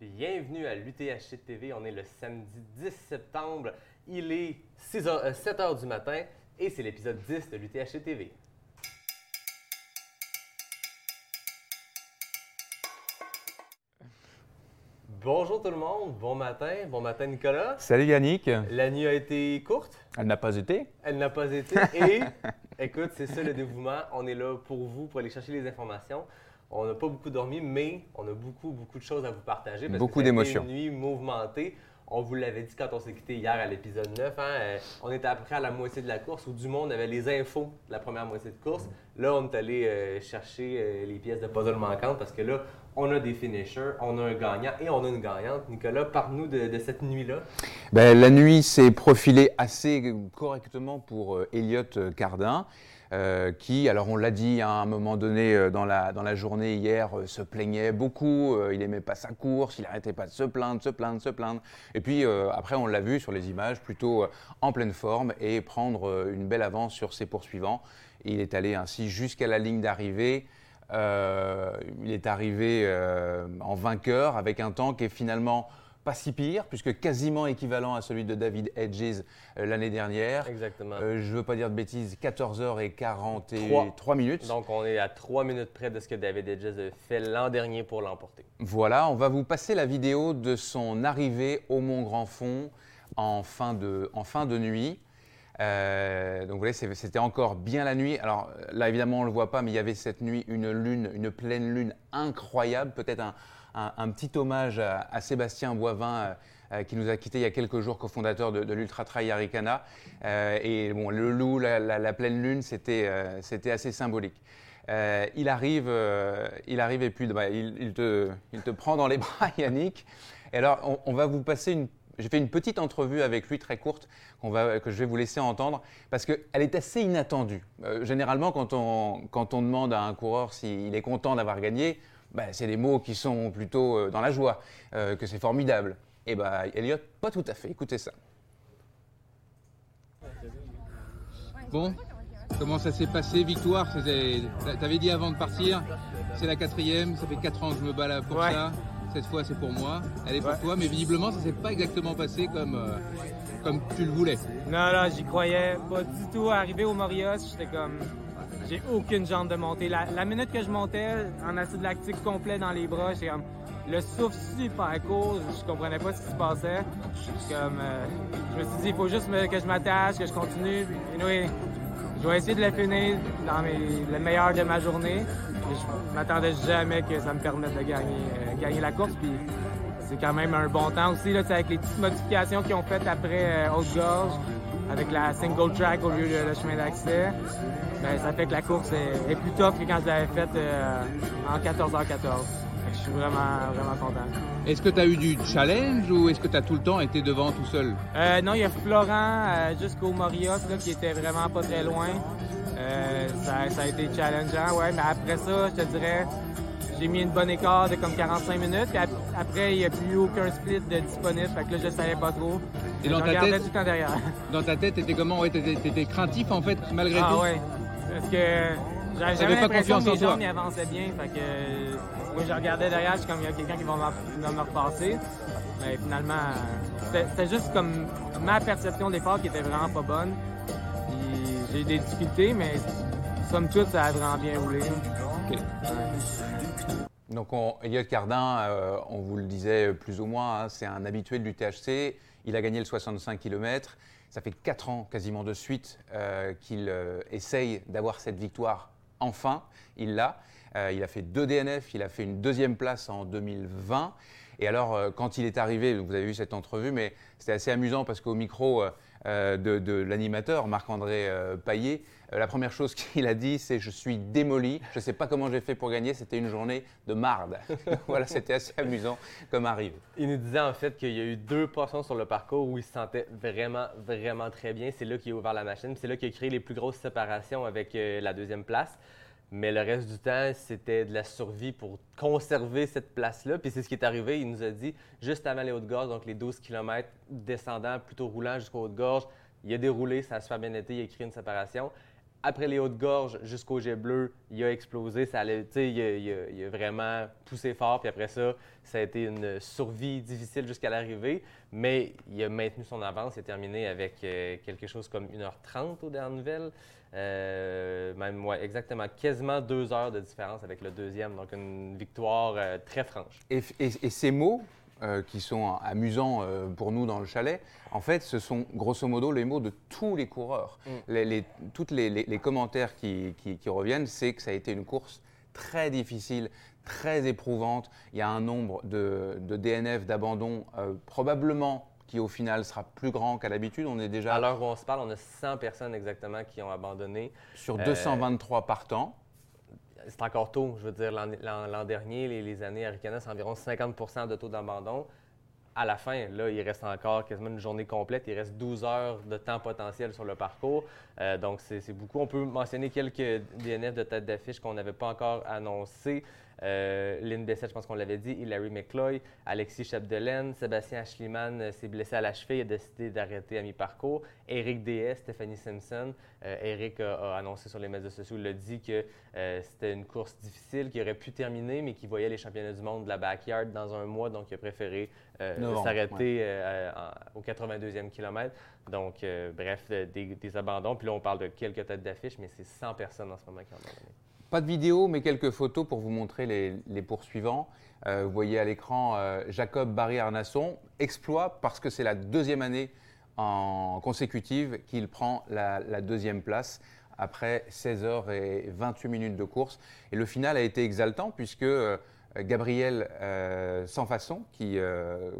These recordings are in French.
Bienvenue à l'UTHC TV. On est le samedi 10 septembre. Il est 6 heures- 7 h du matin et c'est l'épisode 10 de l'UTHC TV. Bonjour tout le monde, bon matin, bon matin Nicolas. Salut Yannick. La nuit a été courte, Elle n'a pas été. elle n'a pas été et écoute, c'est ça le dévouement. On est là pour vous, pour aller chercher les informations. On n'a pas beaucoup dormi, mais on a beaucoup, beaucoup de choses à vous partager. Parce Beaucoup d'émotions. Une nuit mouvementée. On vous l'avait dit quand on s'est quitté hier à l'épisode 9. hein, euh, on était à peu près à la moitié de la course, où du monde avait les infos de la première moitié de course. Là, on est allé euh, chercher euh, les pièces de puzzle manquantes parce que là, on a des finishers, on a un gagnant et on a une gagnante. Nicolas, parle-nous de, de cette nuit-là. Ben, la nuit s'est profilée assez correctement pour euh, Elliot Cardin, euh, qui, alors on l'a dit à un moment donné euh, dans, la, dans la journée hier, euh, se plaignait beaucoup, il n'aimait pas sa course, il n'arrêtait pas de se plaindre, se plaindre, se plaindre. Et puis après, on l'a vu sur les images, plutôt en pleine forme et prendre une belle avance sur ses poursuivants. Il est allé ainsi jusqu'à la ligne d'arrivée. Il est arrivé en vainqueur avec un temps qui est finalement pas si pire, puisque quasiment équivalent à celui de David Hedges euh, l'année dernière. Exactement. Euh, je ne veux pas dire de bêtises, 14h43 Trois. minutes. Donc, on est à 3 minutes près de ce que David Edges a fait l'an dernier pour l'emporter. Voilà, on va vous passer la vidéo de son arrivée au Mont Grand Fond en fin de, en fin de nuit. Euh, donc vous voyez, c'était encore bien la nuit. Alors là, évidemment, on ne le voit pas, mais il y avait cette nuit une lune, une pleine lune incroyable. Peut-être un, un- petit hommage à, Sébastien Boivin, euh, euh, qui nous a quittés il y a quelques jours, cofondateur de, l'Ultra Trail Aricana. Euh, et bon, le loup, la, la- pleine lune, c'était euh, assez symbolique. Il arrive, il arrive et puis bah, il, il te, prend dans les bras, Yannick. Et alors, on, va vous passer une. J'ai fait une petite entrevue avec lui très courte que je vais vous laisser entendre parce qu'elle est assez inattendue. Généralement, quand on, quand on demande à un coureur s'il est content d'avoir gagné, bah, c'est des mots qui sont plutôt euh, dans la joie, euh, que c'est formidable. Et bah, Elliot, pas tout à fait. Écoutez ça. Bon, comment ça s'est passé Victoire, t'avais dit avant de partir, c'est la quatrième, ça fait quatre ans que je me bats là pour Ouais. ça. Cette fois c'est pour moi, elle est pour Ouais. toi, mais visiblement ça s'est pas exactement passé comme, euh, comme tu le voulais. Non, là, j'y croyais pas du tout. Arrivé au Morios, j'étais comme. J'ai aucune jambe de monter. La, minute que je montais, en acide lactique complet dans les bras, j'étais comme. Le souffle super court, je comprenais pas ce qui se passait. Comme. euh, je me suis dit, il faut juste que je m'attache, que je continue. Anyway, je vais essayer de le finir dans mes, le meilleur de ma journée. Et je m'attendais jamais que ça me permette de gagner, euh, gagner la course. Puis c'est quand même un bon temps aussi, là, avec les petites modifications qu'ils ont faites après euh, Haute-Gorge, avec la single track au lieu de le chemin d'accès. Ben, ça fait que la course est, est plus tough que quand je l'avais faite euh, en 14h14. Fait que je suis vraiment, vraiment content. Est-ce que tu as eu du challenge ou est-ce que tu as tout le temps été devant tout seul? Euh, non, il y a Florent euh, jusqu'au Morios là, qui était vraiment pas très loin. Ça, ça a été challengeant, ouais, mais après ça, je te dirais, j'ai mis une bonne écart de comme 45 minutes. Puis après, il n'y a plus aucun split de disponible, fait que là, je savais pas trop. Et dans ta tête tout le temps derrière. Dans ta tête, t'étais comment? Ouais, t'étais, t'étais craintif en fait, malgré Ah tout ouais, parce que j'avais pas l'impression confiance que en mes toi. jambes avançaient bien, fait que euh, moi je regardais derrière, je suis comme il y a quelqu'un qui va me repasser. Mais finalement, c'était c'était juste comme ma perception de l'effort qui était vraiment pas bonne. Puis j'ai eu des difficultés, mais somme toute, ça a vraiment bien roulé. Donc, on, Elliot Cardin, euh, on vous le disait plus ou moins, hein, c'est un habitué de l'UTHC. Il a gagné le 65 km. Ça fait 4 ans quasiment de suite euh, qu'il euh, essaye d'avoir cette victoire enfin. Il l'a. Il a fait deux DNF, il a fait une deuxième place en 2020. Et alors, quand il est arrivé, vous avez vu cette entrevue, mais c'était assez amusant parce qu'au micro de, de l'animateur, Marc-André Paillet, la première chose qu'il a dit, c'est Je suis démoli. Je ne sais pas comment j'ai fait pour gagner. C'était une journée de marde. voilà, c'était assez amusant comme arrive. Il nous disait en fait qu'il y a eu deux portions sur le parcours où il se sentait vraiment, vraiment très bien. C'est là qu'il a ouvert la machine. C'est là qu'il a créé les plus grosses séparations avec euh, la deuxième place. Mais le reste du temps, c'était de la survie pour conserver cette place-là. Puis c'est ce qui est arrivé. Il nous a dit, juste avant les Hautes-Gorges, donc les 12 km descendant, plutôt roulant jusqu'aux Hautes-Gorges, il a déroulé, ça a super bien été, il a créé une séparation. Après les hautes gorges jusqu'au jet bleu, il a explosé. Ça il, a, il, a, vraiment poussé fort. Puis après ça, ça a été une survie difficile jusqu'à l'arrivée. Mais il a maintenu son avance. Il a terminé avec euh, quelque chose comme 1h30 aux dernières nouvelles. Euh, même, ouais, exactement, quasiment deux heures de différence avec le deuxième. Donc, une victoire euh, très franche. Et- et ces mots, euh, qui sont amusants euh, pour nous dans le chalet, en fait, ce sont grosso modo les mots de tous les coureurs. Mm. Les, les- toutes les, les- les commentaires qui, qui- qui reviennent, c'est que ça a été une course très difficile, très éprouvante. Il y a un nombre de, de DNF, d'abandon, euh, probablement qui au final sera plus grand qu'à l'habitude. On est déjà À l'heure où on se parle, on a 100 personnes exactement qui ont abandonné. sur euh, 223 partants. C'est encore tôt. Je veux dire, l'an- dernier, les, années Arikana, c'est environ 50% de taux d'abandon. À la fin, là, il reste encore quasiment une journée complète. Il reste 12 heures de temps potentiel sur le parcours. Euh, donc, c'est beaucoup. On peut mentionner quelques DNF de tête d'affiche qu'on n'avait pas encore annoncés. Euh, Lynn Bessette, je pense qu'on l'avait dit, Hilary McCloy, Alexis Chapdelaine, Sébastien Ashliman euh, s'est blessé à la cheville, il a décidé d'arrêter à mi-parcours. Eric DS, Stephanie Simpson, euh, Eric a, a annoncé sur les médias sociaux, il a dit que euh, c'était une course difficile, qu'il aurait pu terminer, mais qu'il voyait les championnats du monde de la backyard dans un mois, donc il a préféré euh, s'arrêter en- au 82e kilomètre. Donc, bref, des, des abandons. Puis là, on parle de quelques têtes d'affiche, mais c'est 100 personnes en ce moment qui ont abandonné. Pas de vidéo, mais quelques photos pour vous montrer les, poursuivants. Euh, vous voyez à l'écran euh, Jacob Barry-Arnasson, exploit parce que c'est la deuxième année en consécutive qu'il prend la, deuxième place après 16 heures et 28 minutes de course. Et le final a été exaltant puisque euh, Gabriel Sans Façon, qui,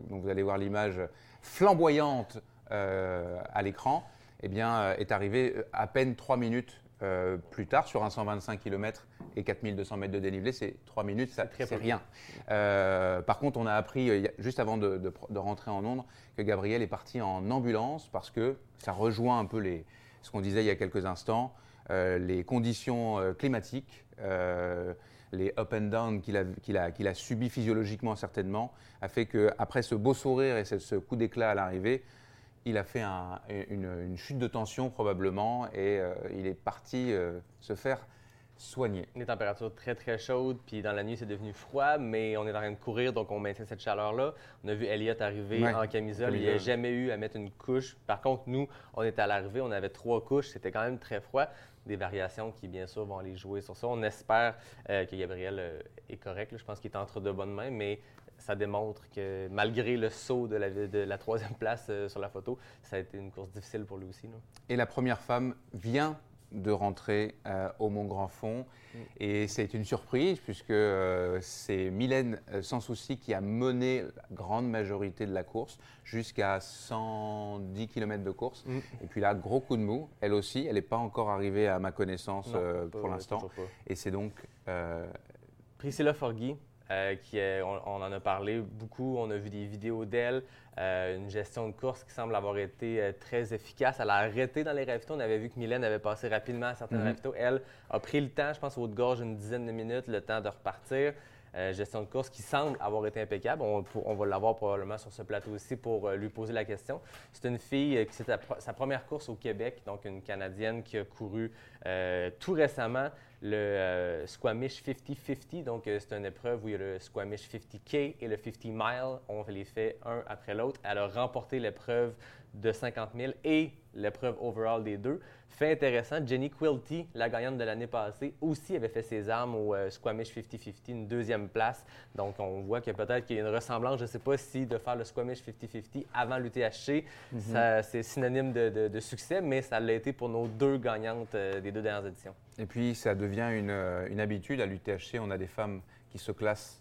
vous allez voir l'image flamboyante à l'écran, eh est arrivé à peine 3 minutes euh, plus tard sur un 125 km et 4200 mètres de dénivelé. C'est 3 minutes, ça- c'est rien. Euh, par contre, on a appris euh, juste avant de, de- de rentrer en Londres que Gabriel est parti en ambulance parce que ça rejoint un peu les, ce qu'on disait il y a quelques instants, euh, les conditions climatiques. les up and down qu'il a, a subi physiologiquement certainement, a fait qu'après ce beau sourire et ce, ce coup d'éclat à l'arrivée, il a fait un- une, une chute de tension probablement et euh, il est parti euh, se faire soigner. Les températures très très chaudes, puis dans la nuit c'est devenu froid, mais on est en train de courir, donc on maintient cette chaleur-là. On a vu Elliott arriver Ouais, en camisole, il n'a camisole. jamais eu à mettre une couche. Par contre, nous, on était à l'arrivée, on avait trois couches, c'était quand même très froid. Des variations qui, bien sûr, vont aller jouer sur ça. On espère euh, que Gabriel est correct, là. je pense qu'il est entre de bonnes mains, mais ça démontre que malgré le saut de la, de la troisième place euh, sur la photo, ça a été une course difficile pour lui aussi. là. Et la première femme vient de rentrer euh, au Mont Grand Fond. Mm. Et c'est une surprise puisque euh, c'est Mylène euh, Sans Souci qui a mené la grande majorité de la course jusqu'à 110 km de course. Mm. Et puis là, gros coup de mou, elle aussi. Elle n'est pas encore arrivée à ma connaissance Non, pas- pour l'instant. Et c'est donc Priscilla Forgui, euh, qui est- on, on en a parlé beaucoup, on a vu des vidéos d'elle, euh, une gestion de course qui semble avoir été euh, très efficace. Elle a arrêté dans les ravitaux. On avait vu que Mylène avait passé rapidement à certains ravitaux. Elle a pris le temps, je pense, au haut de gorge, une dizaine de minutes, le temps de repartir. Gestion de course qui semble avoir été impeccable. On, pour- on va l'avoir probablement sur ce plateau aussi pour lui poser la question. C'est une fille qui c'est sa, première course au Québec, donc une Canadienne qui a couru tout récemment le euh, Squamish 50-50. Donc, euh, c'est une épreuve où il y a le Squamish 50K et le 50 Mile. On les fait un après l'autre. Elle a remporté l'épreuve de 50 000 et l'épreuve overall des deux. Fait intéressant, Jenny Quilty, la gagnante de l'année passée, aussi avait fait ses armes au euh, Squamish 50-50, une deuxième place. Donc, on voit que peut-être qu'il y a une ressemblance. Je ne sais pas si de faire le Squamish 50-50 avant l'UTHC, ça- c'est synonyme de, de- de succès, mais ça l'a été pour nos deux gagnantes euh, des deux dernières éditions. Et puis, ça devient une, euh, une habitude. À l'UTHC, on a des femmes qui se classent,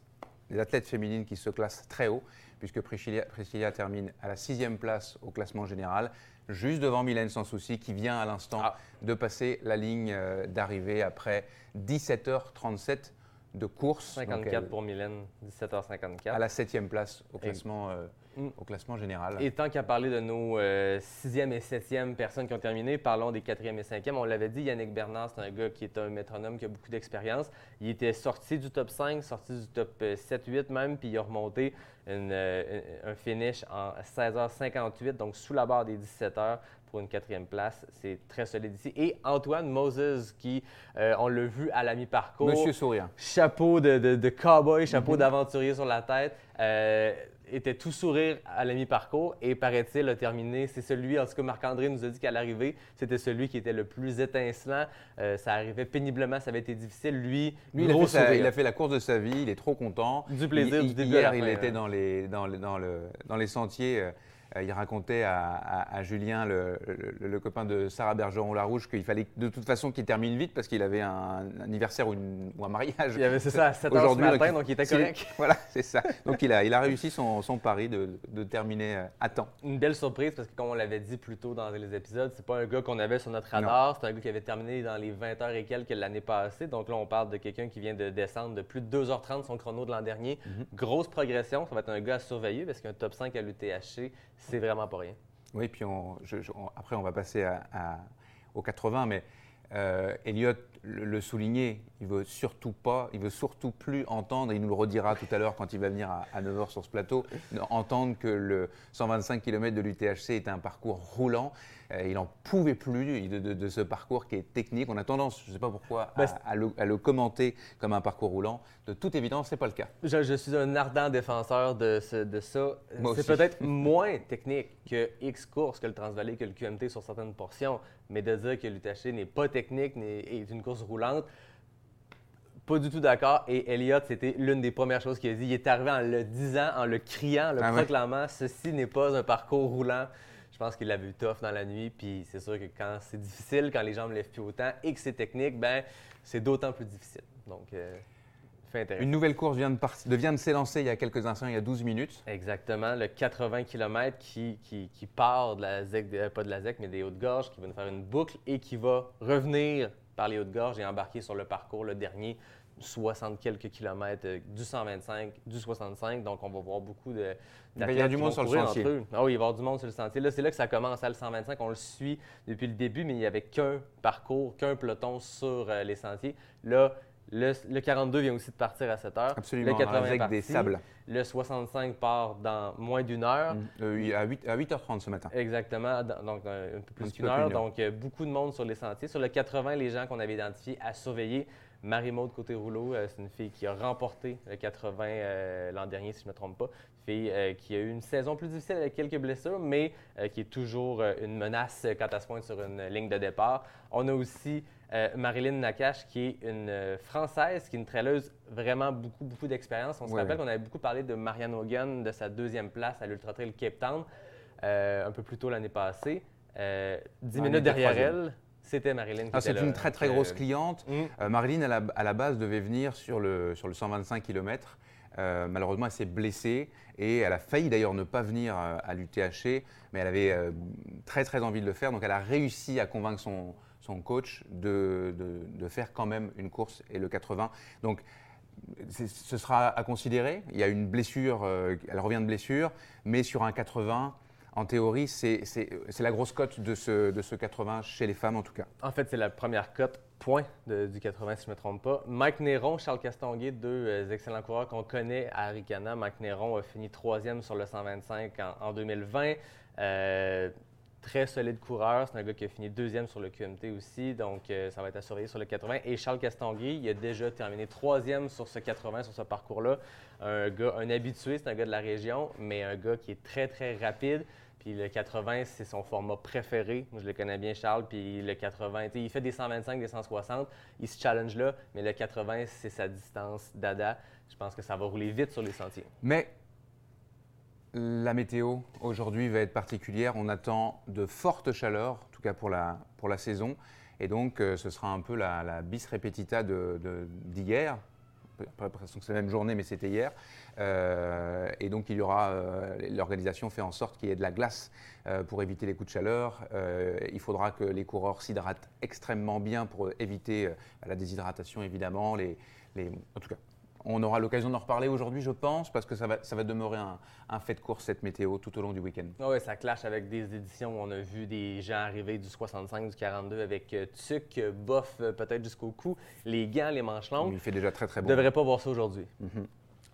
des athlètes féminines qui se classent très haut, puisque Priscilla, Priscilla termine à la sixième place au classement général, juste devant Mylène Sans Souci, qui vient à l'instant Ah. de passer la ligne euh, d'arrivée après 17h37 de course. Donc, 54 elle- pour Mylène, 17h54. à la septième place au classement euh, mm. au classement général. Et tant qu'à parler de nos euh, sixième et septième personnes qui ont terminé, parlons des quatrième et cinquième. On l'avait dit, Yannick Bernard, c'est un gars qui est un métronome, qui a beaucoup d'expérience. Il était sorti du top 5, sorti du top 7-8 même, puis il a remonté un finish en 16h58, donc sous la barre des 17 h pour une quatrième place. C'est très solide ici. Et Antoine Moses, qui, euh, on l'a vu à la mi-parcours. Monsieur Sourire. Chapeau de, de, cowboy, chapeau mhm. d'aventurier sur la tête. Euh, était tout sourire à la mi-parcours et paraît-il a terminé. C'est celui, en tout cas, Marc-André nous a dit qu'à l'arrivée, c'était celui qui était le plus étincelant. Euh, ça arrivait péniblement, ça avait été difficile. Lui, Lui il, a fait il, a fait la course de sa vie, il est trop content. Du plaisir, du début Hier, il était dans les, dans, dans, le, dans les sentiers. Euh, il racontait à, Julien, le, copain de Sarah Bergeron-Larouche, qu'il fallait de toute façon qu'il termine vite parce qu'il avait un, anniversaire ou, un mariage. Il avait, c'est ça, à 7 heures ce matin, donc, il était correct. Voilà, c'est ça. Donc il a, il a réussi son, pari de, terminer euh, à temps. Une belle surprise parce que, comme on l'avait dit plus tôt dans les épisodes, c'est pas un gars qu'on avait sur notre radar, c'est un gars qui avait terminé dans les 20 heures et quelques l'année passée. Donc là, on parle de quelqu'un qui vient de descendre de plus de 2h30 son chrono de l'an dernier. Mhm. Grosse progression, ça va être un gars à surveiller parce qu'un top 5 à l'UTHC, c'est vraiment pas rien. Oui, puis après, on va passer à, aux 80, mais euh, Elliott le, souligner, il veut surtout pas, il veut surtout plus entendre, il nous le redira tout à l'heure quand il va venir à, à 9h sur ce plateau, entendre que le 125 km de l'UTHC est un parcours roulant. Euh, il n'en pouvait plus de, ce parcours qui est technique. On a tendance, je ne sais pas pourquoi, à, le, commenter comme un parcours roulant. De toute évidence, ce n'est pas le cas. Je, suis un ardent défenseur de, de ça. C'est peut-être moins technique que X course, que le Transvalley, que le QMT sur certaines portions, mais de dire que l'UTHC n'est pas technique, est une course roulante, pas du tout d'accord. Et Elliott, c'était l'une des premières choses qu'il a dit. Il est arrivé en le disant, en le criant, en le ah proclamant ceci n'est pas un parcours roulant. Je pense qu'il l'a vu tough dans la nuit. Puis c'est sûr que quand c'est difficile, quand les jambes ne lèvent plus autant et que c'est technique, ben c'est d'autant plus difficile. Donc, euh. Une nouvelle course vient de, vient de s'élancer il y a quelques instants, il y a 12 minutes. Exactement, le 80 km qui, qui, qui part de la ZEC, euh, pas de la ZEC, mais des Hautes-Gorges, qui va nous faire une boucle et qui va revenir par les Hautes-Gorges et embarquer sur le parcours, le dernier, 60 quelques kilomètres, euh, du 125, du 65. Donc, on va voir beaucoup de. Il y a du monde sur le sentier. Ah oui, il va y avoir du monde sur le sentier. Là, c'est là que ça commence à le 125. On le suit depuis le début, mais il n'y avait qu'un parcours, qu'un peloton sur euh, les sentiers. Là, le, 42 vient aussi de partir à 7 heures. Absolument, le 80 avec des sables. Le 65 part dans moins d'une heure. Mmh. Euh, à, 8, à 8h30 ce matin. Exactement, donc un peu plus qu'une heure. Donc, beaucoup de monde sur les sentiers. Sur le 80, les gens qu'on avait identifiés à surveiller, Marie-Maude Côté-Rouleau, euh, c'est une fille qui a remporté le 80 euh, l'an dernier, si je ne me trompe pas. Fille euh, qui a eu une saison plus difficile avec quelques blessures, mais qui est toujours une menace quand elle se pointe sur une ligne de départ. On a aussi Marilyn Nakache, qui est une Française, qui est une traileuse vraiment beaucoup, beaucoup d'expérience. On se rappelle qu'on avait beaucoup parlé de Marianne Hogan, de sa deuxième place à l'Ultra Trail Cape Town, un peu plus tôt l'année passée. Dix minutes derrière elle, c'était Marilyn. Ah, c'est une très très grosse cliente. Euh, Marilyn, à la, base, devait venir sur le, sur le 125 km. Euh, malheureusement, elle s'est blessée et elle a failli d'ailleurs ne pas venir euh, à l'UTHC, mais elle avait très très envie de le faire. Donc elle a réussi à convaincre son, coach de, de, faire quand même une course et le 80. Donc ce sera à considérer. Il y a une blessure, elle revient de blessure, mais sur un 80, en théorie, c'est la grosse cote de ce, de ce 80 chez les femmes en tout cas. En fait, c'est la première cote point du 80 si je ne me trompe pas. Mike Néron, Charles Castonguay, deux euh, excellents coureurs qu'on connaît à Aricana. Mike Néron a fini troisième sur le 125 en, 2020. Euh, très solide coureur. C'est un gars qui a fini deuxième sur le QMT aussi, donc euh, ça va être à surveiller sur le 80. Et Charles Castonguay, il a déjà terminé troisième sur ce 80, sur ce parcours-là. Un gars, un habitué, c'est un gars de la région, mais un gars qui est très, très rapide. Puis le 80, c'est son format préféré. Je le connais bien, Charles. Puis le 80, il fait des 125, des 160. Il se challenge là. Mais le 80, c'est sa distance dada. Je pense que ça va rouler vite sur les sentiers. Mais la météo aujourd'hui va être particulière. On attend de fortes chaleurs, en tout cas pour la, pour la saison. Et donc, euh, ce sera un peu la, bis repetita d'hier. De, c'est la même journée, mais c'était hier. Euh, et donc, il y aura, euh, l'organisation fait en sorte qu'il y ait de la glace pour éviter les coups de chaleur. il faudra que les coureurs s'hydratent extrêmement bien pour éviter la déshydratation, évidemment. Les, les, en tout cas, On aura l'occasion d'en reparler aujourd'hui, je pense, parce que ça va, ça va demeurer un, un fait de course, cette météo, tout au long du week-end. Oui, ça clash avec des éditions où on a vu des gens arriver du 65, du 42 avec euh, tuc, bof, euh, peut-être jusqu'au cou, les gants, les manches longues. Il fait déjà très très On bon. ne devrait pas voir ça aujourd'hui. Mhm.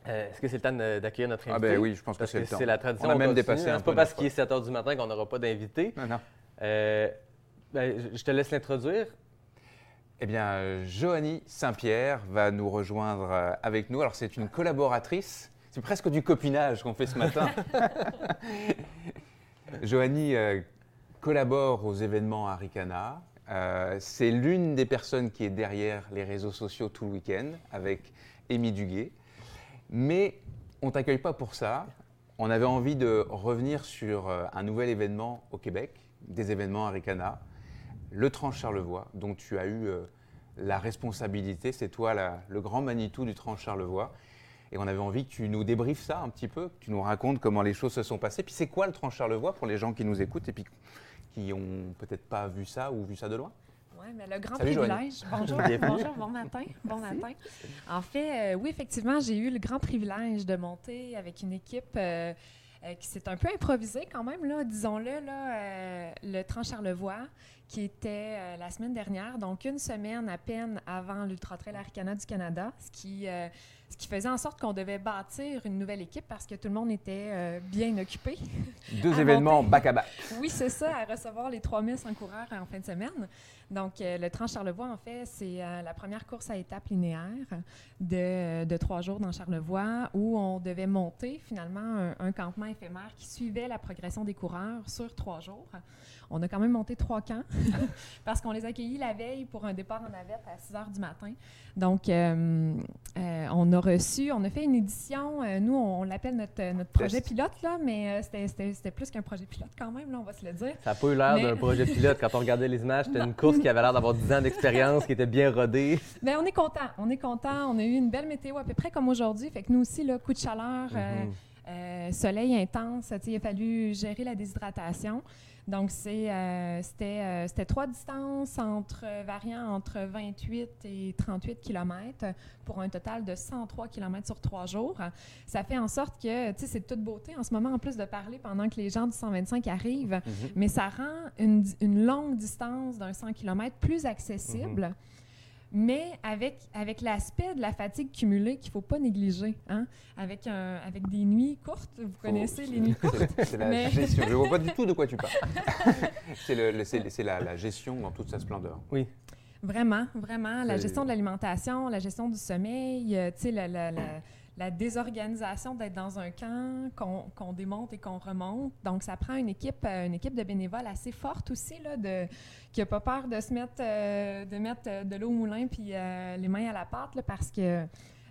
Euh, Est-ce que c'est le temps d'accueillir notre Ah invité? ben oui, je pense que c'est le temps. c'est la tradition. On a même continue, dépassé hein. un C'est pas parce qu'il est 7 h du matin qu'on n'aura pas d'invité. Non, non. Euh, ben, je te laisse l'introduire. Eh bien, euh, Joanie Saint-Pierre va nous rejoindre euh, avec nous. Alors, c'est une collaboratrice. C'est presque du copinage qu'on fait ce matin. Joanie euh, collabore aux événements Aricana. Euh, c'est l'une des personnes qui est derrière les réseaux sociaux tout le week-end avec Amy Duguay. Mais on t'accueille pas pour ça. On avait envie de revenir sur un nouvel événement au Québec, des événements Aricana, le Tranche Charlevoix, dont tu as eu euh, la responsabilité. C'est toi la- le grand Manitou du Tranche Charlevoix. Et on avait envie que tu nous débriefes ça un petit peu, que tu nous racontes comment les choses se sont passées. Puis c'est quoi le Tranche Charlevoix pour les gens qui nous écoutent et puis qui ont peut-être pas vu ça ou vu ça de loin? Oui, mais le grand Salut, privilège. Bonjour, bonjour, bon matin. Bon matin. En fait, euh, oui, effectivement, j'ai eu le grand privilège de monter avec une équipe euh, qui s'est un peu improvisée quand même, là, disons-le, là, euh, le Tranche-Charlevoix, qui était euh, la semaine dernière, donc une semaine à peine avant l'Ultra Trail Aricana du Canada, ce qui, euh, ce qui faisait en sorte qu'on devait bâtir une nouvelle équipe parce que tout le monde était euh, bien occupé. Deux événements back à back. Oui, c'est ça, à recevoir les 3100 coureurs en fin de semaine. Donc, euh, le Trans-Charlevoix, en fait, c'est euh, la première course à étapes linéaires de, de trois jours dans Charlevoix où on devait monter finalement un, un campement éphémère qui suivait la progression des coureurs sur trois jours. On a quand même monté trois camps parce qu'on les a accueillis la veille pour un départ en navette à 6 heures du matin. Donc, on a reçu, on a fait une édition, euh, nous, on, l'appelle notre, notre projet pilote, là, mais euh, c'était- plus qu'un projet pilote quand même, là, on va se le dire. Ça n'a pas eu l'air Mais- d'un projet pilote. Quand on regardait les images, c'était une course qui avait l'air d'avoir 10 ans d'expérience, qui était bien rodée. Mais on est content, on est content. On a eu une belle météo à peu près comme aujourd'hui. Fait que nous aussi, là, coup de chaleur, euh, Mhm. euh, soleil intense, il a fallu gérer la déshydratation. Donc, c'est, euh, c'était, euh, c'était trois distances entre, euh, variant entre 28 et 38 km pour un total de 103 km sur trois jours. Ça fait en sorte que, tu sais, c'est de toute beauté en ce moment, en plus de parler pendant que les gens du 125 arrivent, Mhm. mais ça rend une, une longue distance d'un 100 km plus accessible. Mais avec, avec l'aspect de la fatigue cumulée qu'il ne faut pas négliger, hein? avec, un, avec des nuits courtes, vous connaissez les nuits courtes. C'est- la Mais- gestion. Je ne vois pas du tout de quoi tu parles. c'est le- le- c'est- c'est la, la gestion dans toute sa splendeur. Oui. Vraiment, vraiment. La gestion de l'alimentation, la gestion du sommeil, euh, tu sais, la, la- la- la désorganisation d'être dans un camp qu'on démonte et qu'on remonte. Donc, ça prend une équipe, euh, une équipe de bénévoles assez forte aussi, là, de, qui n'a pas peur de se mettre, euh, de, mettre euh, de l'eau au moulin puis euh, les mains à la pâte, là, parce que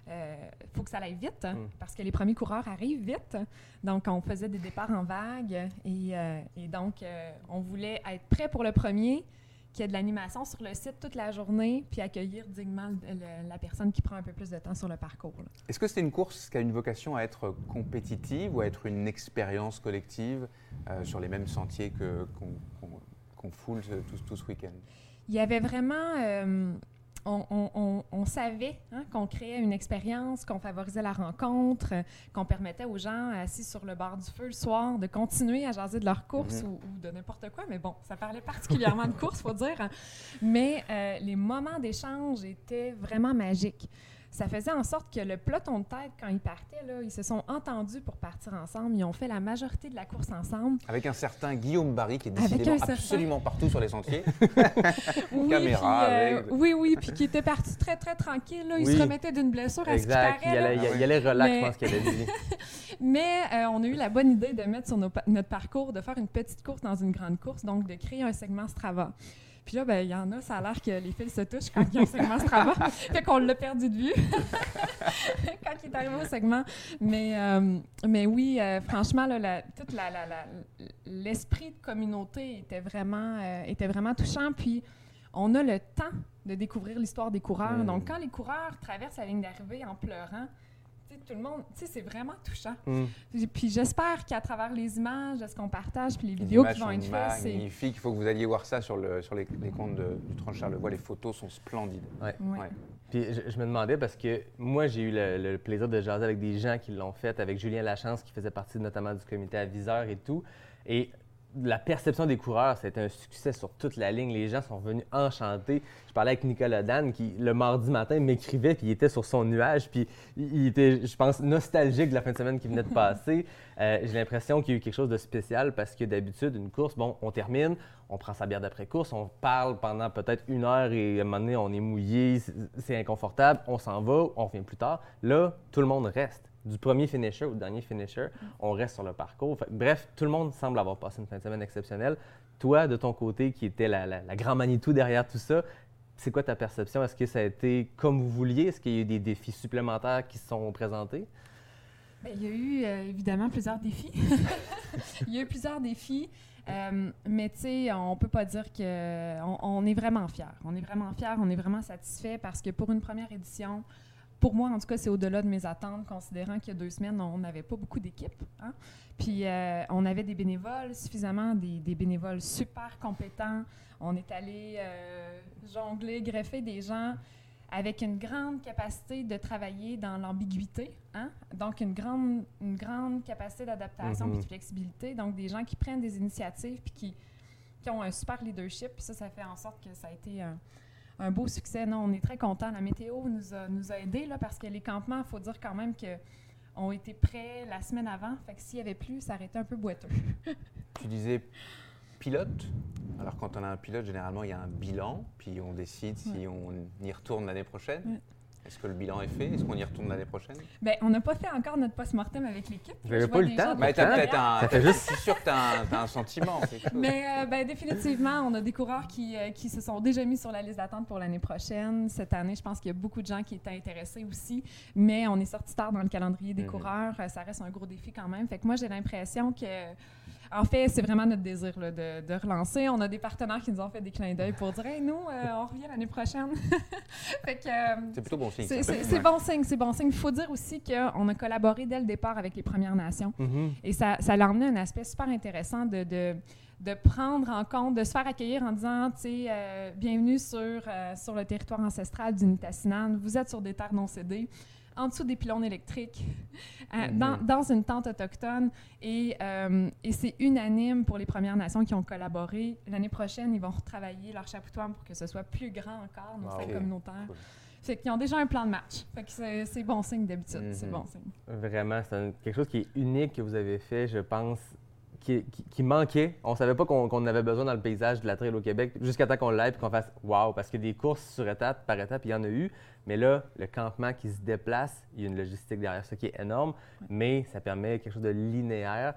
euh, faut que ça aille vite, hein, Mm. parce que les premiers coureurs arrivent vite. Donc, on faisait des départs en vague et, et donc, on voulait être prêt pour le premier, qu'il y ait de l'animation sur le site toute la journée, puis accueillir dignement le- le- la personne qui prend un peu plus de temps sur le parcours. Est-ce que c'est une course qui a une vocation à être compétitive ou à être une expérience collective euh, sur les mêmes sentiers qu'on qu'on- qu'on foule tout, tout ce week-end? Il y avait vraiment... euh, on, on- on- on savait hein, qu'on créait une expérience, qu'on favorisait la rencontre, qu'on permettait aux gens assis sur le bord du feu le soir de continuer à jaser de leur course Mhm. ou, ou de n'importe quoi. Mais bon, ça parlait particulièrement de course, faut dire. hein. Mais euh, les moments d'échange étaient vraiment magiques. Ça faisait en sorte que le peloton de tête, quand ils partaient, là, ils se sont entendus pour partir ensemble. Ils ont fait la majorité de la course ensemble. Avec un certain Guillaume Barry qui est décidément certain- absolument partout sur les sentiers. Oui, Caméra puis, euh, avec- oui, oui, puis qui était parti très, très tranquille. Là. Il Oui. se remettait d'une blessure à ce qui Exact. Il là. allait, relax, Mais- je pense qu'elle a dit. Mais euh, on a eu la bonne idée de mettre sur nos notre parcours, de faire une petite course dans une grande course, donc de créer un segment Strava. Puis là, ben, il y en a, ça a l'air que les fils se touchent quand il y a un segment Strava. fait qu'on l'a perdu de vue quand il est arrivé au segment. Mais, euh, mais oui, euh, franchement, là, la- toute la- la- la- l'esprit de communauté était vraiment, euh, était vraiment touchant. Puis on a le temps de découvrir l'histoire des coureurs. Mm. Donc, quand les coureurs traversent la ligne d'arrivée en pleurant, tu sais, tout le monde, tu sais, c'est vraiment touchant. Hmm. Puis, puis j'espère qu'à travers les images, de ce qu'on partage, puis les Les vidéos qui vont être faites, c'est... magnifiques. Il faut que vous alliez voir ça sur, le, sur les, les comptes de- du Tranche Charlevoix. Les photos sont splendides. Ouais. Ouais. Puis je, je me demandais parce que moi, j'ai eu le, le plaisir de jaser avec des gens qui l'ont fait, avec Julien Lachance qui faisait partie notamment du comité aviseur et tout. Et la perception des coureurs, c'était un succès sur toute la ligne. Les gens sont venus enchantés. Je parlais avec Nicolas Dan qui, le mardi matin, m'écrivait, puis il était sur son nuage, puis il était, je pense, nostalgique de la fin de semaine qui venait de passer. Euh, J'ai l'impression qu'il y a eu quelque chose de spécial parce que d'habitude, une course, bon, on termine, on prend sa bière d'après-course, on parle pendant peut-être une heure et à un moment donné, on est mouillé, c'est- inconfortable, on s'en va, on revient plus tard. Là, tout le monde reste. Du premier finisher au dernier finisher, on reste sur le parcours. Fait bref, tout le monde semble avoir passé une fin de semaine exceptionnelle. Toi, de ton côté, qui était la, la, la grand Manitou derrière tout ça, c'est quoi ta perception? Est-ce que ça a été comme vous vouliez? Est-ce qu'il y a eu des défis supplémentaires qui se sont présentés? Bien, il y a eu euh, évidemment plusieurs défis. il y a eu plusieurs défis. euh, mais tu sais, on peut pas dire que on, est vraiment fiers. On est vraiment fiers, on est vraiment satisfait parce que pour une première édition, pour moi en tout cas, c'est au-delà de mes attentes, considérant qu'il y a deux semaines, on n'avait pas beaucoup d'équipes. hein. Puis euh, on avait des bénévoles, suffisamment des, bénévoles super compétents. On est allé jongler, greffer des gens avec une grande capacité de travailler dans l'ambiguïté, hein? donc une grande, une grande capacité d'adaptation Mhm. et de flexibilité, donc des gens qui prennent des initiatives puis qui, qui ont un super leadership, puis ça, ça fait en sorte que ça a été un, un beau succès. Non, on est très contents. La météo nous a, nous a aidés là, parce que les campements, il faut dire quand même que ont été prêts la semaine avant, fait que s'il y avait plus, ça aurait été un peu boiteux. Tu disais pilote. Alors quand on a un pilote, généralement il y a un bilan, puis on décide si Ouais. on y retourne l'année prochaine. Ouais. Est-ce que le bilan est fait? Est-ce qu'on y retourne l'année prochaine? Ben, on n'a pas fait encore notre post-mortem avec l'équipe. Vous avez Je pas le temps, de bah, t'as peut-être un. Ça fait Je suis sûr que t'as un, t'as un sentiment. Mais euh, ben, définitivement, on a des coureurs qui, euh, qui se sont déjà mis sur la liste d'attente pour l'année prochaine. Cette année, je pense qu'il y a beaucoup de gens qui étaient intéressés aussi, mais on est sorti tard dans le calendrier des Mhm. coureurs. Euh, Ça reste un gros défi quand même. Fait que moi, j'ai l'impression que, en fait, c'est vraiment notre désir là, de, de relancer. On a des partenaires qui nous ont fait des clins d'œil pour dire, hey, nous, euh, on revient l'année prochaine. euh, C'est plutôt bon signe. c'est bon signe, c'est bon signe. Il faut dire aussi qu'on a collaboré dès le départ avec les Premières Nations. Et ça, ça l'a emmené un aspect super intéressant de, de, de prendre en compte, de se faire accueillir en disant, tu sais, euh, bienvenue sur, euh, sur le territoire ancestral du Nitassinan, vous êtes sur des terres non cédées, en dessous des pylônes électriques, euh, dans, dans une tente autochtone. Et, euh, et c'est unanime pour les Premières Nations qui ont collaboré. L'année prochaine, ils vont retravailler leur chapoutoir pour que ce soit plus grand encore, nos Wow. salles Ok. communautaires. Cool. Fait qu'ils ont déjà un plan de match. Fait que c'est bon signe d'habitude. C'est Mhm. bon signe. Vraiment, c'est quelque chose qui est unique que vous avez fait, je pense, qui, manquait. On savait pas qu'on en avait besoin dans le paysage de la trail au Québec, jusqu'à temps qu'on l'aille et qu'on fasse wow, parce que des courses sur étape, par étape, il y en a eu. Mais là, le campement qui se déplace, il y a une logistique derrière ça qui est énorme, mais ça permet quelque chose de linéaire.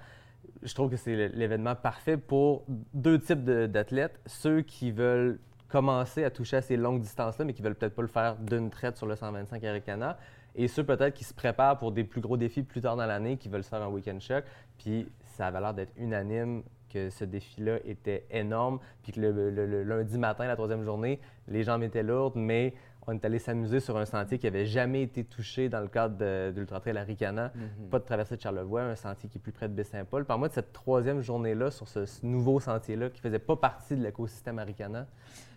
Je trouve que c'est l'événement parfait pour deux types d'athlètes. Ceux qui veulent commencer à toucher à ces longues distances-là, mais qui veulent peut-être pas le faire d'une traite sur le 125 Arikana. Et ceux peut-être qui se préparent pour des plus gros défis plus tard dans l'année, qui veulent se faire un week-end choc. Puis ça avait l'air d'être unanime que ce défi-là était énorme, puis que le, le- le lundi matin, la troisième journée, les jambes étaient lourdes, mais on est allé s'amuser sur un sentier qui n'avait jamais été touché dans le cadre de, de l'Ultra Trail Arikana. Mhm. Pas de traversée de Charlevoix, un sentier qui est plus près de Baie-Saint-Paul. Parle-moi de cette troisième journée-là, sur ce, ce nouveau sentier-là, qui faisait pas partie de l'écosystème Arikana.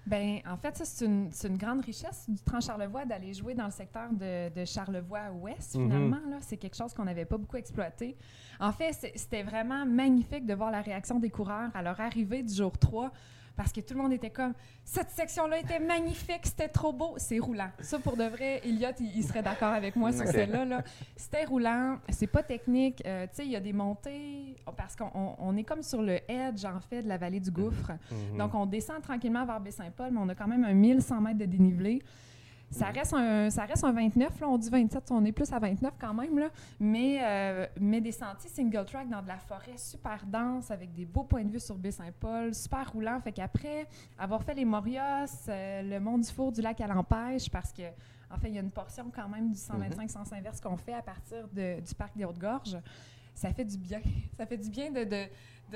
Ben, en fait, ça, c'est une, c'est une grande richesse du Trans-Charlevoix d'aller jouer dans le secteur de, de Charlevoix-Ouest, Mhm. finalement. là. C'est quelque chose qu'on n'avait pas beaucoup exploité. En fait, c'était vraiment magnifique de voir la réaction des coureurs à leur arrivée du jour 3 parce que tout le monde était comme cette section-là était magnifique, c'était trop beau, c'est roulant. Ça pour de vrai, Elliot, il, il serait d'accord avec moi sur celle-là. Là. C'était roulant, c'est pas technique. Euh, tu sais, il y a des montées parce qu'on on- on est comme sur le edge en fait de la vallée du gouffre. Mhm. Donc, on descend tranquillement vers Baie-Saint-Paul, mais on a quand même un 1100 mètres de dénivelé. Ça reste un, ça reste un 29, là. on dit 27, on est plus à 29 quand même, là. Mais, euh, mais des sentiers single track dans de la forêt super dense, avec des beaux points de vue sur Baie-Saint-Paul, super roulant. Fait qu'après avoir fait les Morios, euh, le Mont du Four, du lac à l'Empêche, parce que en fait, il y a une portion quand même du 125 sens inverse qu'on fait à partir du parc des Hautes-Gorges, ça fait du bien. Ça fait du bien de, de,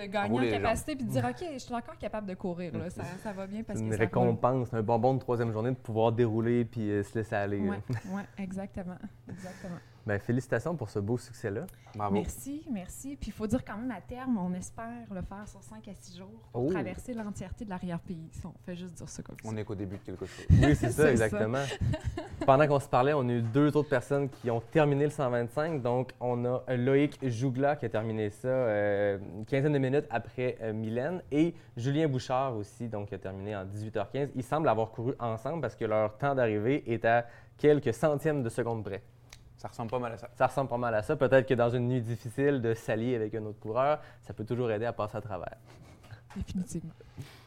de gagner en capacité puis de dire, OK, je suis encore capable de courir. Là. Ça, ça va bien parce C'est que une roule. récompense, un bonbon de troisième journée de pouvoir dérouler puis euh, se laisser aller. Ouais, là. ouais, exactement. exactement. Ben, félicitations pour ce beau succès-là. Bravo. Merci, merci. Puis il faut dire quand même à terme, on espère le faire sur 5 à 6 jours pour Oh. traverser l'entièreté de l'arrière-pays. Si On fait juste dire ça comme ça. On est qu'au début de quelque chose. Oui, c'est ça, ça. exactement. Pendant qu'on se parlait, on a eu deux autres personnes qui ont terminé le 125. Donc, on a Loïc Jougla qui a terminé ça euh, une quinzaine de minutes après euh, Mylène et Julien Bouchard aussi, donc qui a terminé en 18h15. Ils semblent avoir couru ensemble parce que leur temps d'arrivée est à quelques centièmes de seconde près. Ça ressemble pas mal à ça. Ça ressemble pas mal à ça. Peut-être que dans une nuit difficile de s'allier avec un autre coureur, ça peut toujours aider à passer à travers. Définitivement.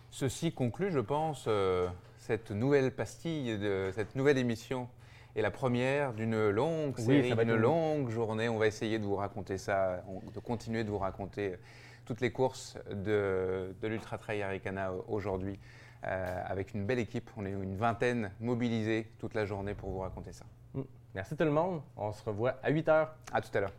Ceci conclut, je pense, euh, cette nouvelle pastille, de, cette nouvelle émission. Et la première d'une longue série, d'une une- longue journée. On va essayer de vous raconter ça, de continuer de vous raconter toutes les courses de, de l'Ultra Trail Aricana aujourd'hui, euh, avec une belle équipe. On est une vingtaine mobilisés toute la journée pour vous raconter ça. Merci tout le monde. On se revoit à 8 h. À tout à l'heure.